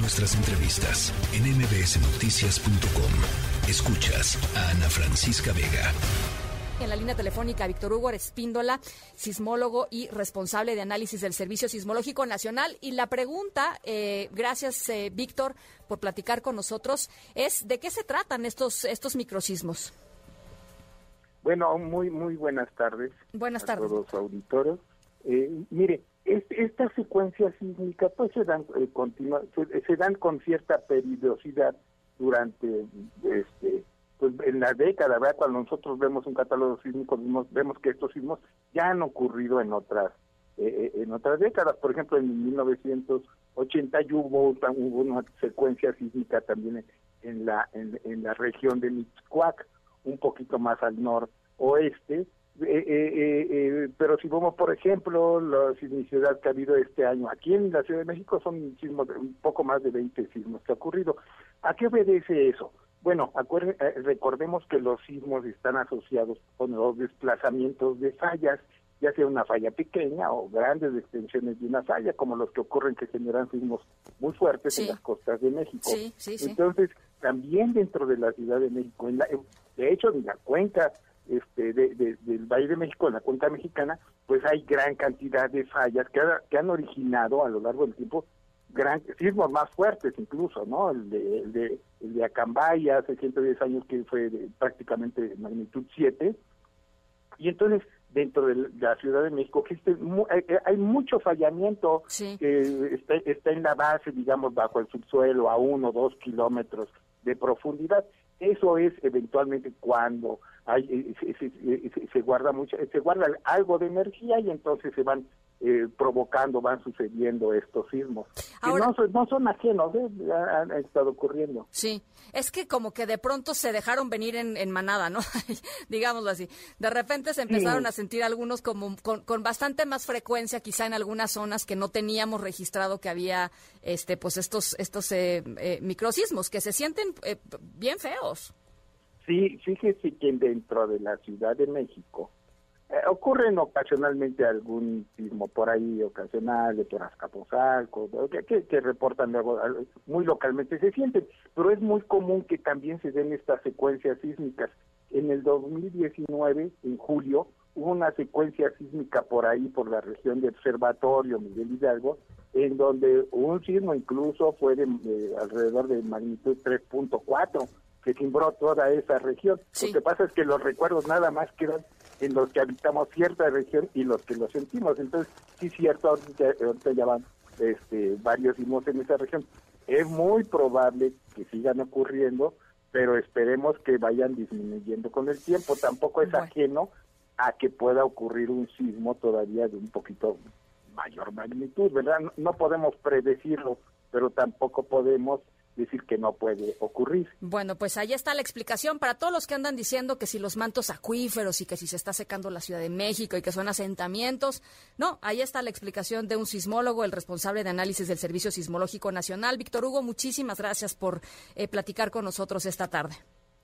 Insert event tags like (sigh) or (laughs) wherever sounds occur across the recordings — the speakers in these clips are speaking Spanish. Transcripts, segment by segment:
Nuestras entrevistas en mbsnoticias.com. Escuchas a Ana Francisca Vega. En la línea telefónica, Víctor Hugo Espíndola, sismólogo y responsable de análisis del Servicio Sismológico Nacional. Y la pregunta, eh, gracias eh, Víctor por platicar con nosotros, es ¿de qué se tratan estos, estos microsismos? Bueno, muy, muy buenas tardes. Buenas tardes. A todos los auditores. Eh, mire, estas secuencias sísmicas pues se dan eh, continua, se, dan con cierta periodicidad durante este pues en la década, ¿verdad? Cuando nosotros vemos un catálogo sísmico vemos, que estos sismos ya han ocurrido en otras eh, eh, en otras décadas, por ejemplo en 1980 hubo, hubo una secuencia sísmica también en, la en, la región de Mixcoac, un poquito más al noroeste, eh, eh, eh, pero si vemos, por ejemplo, la sismicidad que ha habido este año aquí en la Ciudad de México son sismos, un poco más de 20 sismos que ha ocurrido. ¿A qué obedece eso? Bueno, eh, recordemos que los sismos están asociados con los desplazamientos de fallas, ya sea una falla pequeña o grandes extensiones de una falla, como los que ocurren que generan sismos muy fuertes en las costas de México. Entonces, también dentro de la Ciudad de México, en de hecho, en la cuenca este, del Valle de México, la cuenca mexicana, pues hay gran cantidad de fallas que, han originado a lo largo del tiempo gran sismos más fuertes incluso, ¿no? El de, el de, el de Acambaya hace 110 años que fue de, prácticamente de magnitud 7. Y entonces, dentro de la Ciudad de México existe hay, mucho fallamiento que está, está en la base, digamos, bajo el subsuelo a uno o dos kilómetros de profundidad. Eso es eventualmente cuando hay, eh, se, se, guarda mucho, se guarda algo de energía y entonces se van eh, provocando, van sucediendo estos sismos. no, no, son ajenos, ¿eh? han, estado ocurriendo. Sí, es que como que de pronto se dejaron venir en, manada, ¿no? (laughs) Digámoslo así. De repente se empezaron a sentir algunos como con, con, bastante más frecuencia, quizá en algunas zonas que no teníamos registrado que había este pues estos estos eh, eh microsismos que se sienten bien feos. Sí, fíjese que dentro de la Ciudad de México eh, ocurren ocasionalmente algún sismo por ahí ocasional de por Azcapotzalco, que, que, reportan luego muy localmente se sienten, pero es muy común que también se den estas secuencias sísmicas. En el 2019, en julio, hubo una secuencia sísmica por ahí, por la región de Observatorio, Miguel Hidalgo, en donde un sismo incluso fue de, alrededor de magnitud 3.4, que timbró toda esa región. Lo que pasa es que los recuerdos nada más quedan en los que habitamos cierta región y los que lo sentimos. Entonces, sí es cierto, ahorita, ya van este, varios sismos en esa región. Es muy probable que sigan ocurriendo, pero esperemos que vayan disminuyendo con el tiempo. Tampoco es ajeno a que pueda ocurrir un sismo todavía de un poquito mayor magnitud, ¿verdad? no podemos predecirlo, pero tampoco podemos decir que no puede ocurrir. Bueno, pues ahí está la explicación para todos los que andan diciendo que si los mantos acuíferos y que si se está secando la Ciudad de México y que son asentamientos. No, ahí está la explicación de un sismólogo, el responsable de análisis del Servicio Sismológico Nacional. Víctor Hugo, muchísimas gracias por eh, platicar con nosotros esta tarde.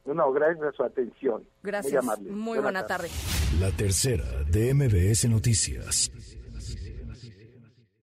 No, gracias a su atención. Gracias. Muy amable. Muy buena, tarde. La tercera de MBS Noticias.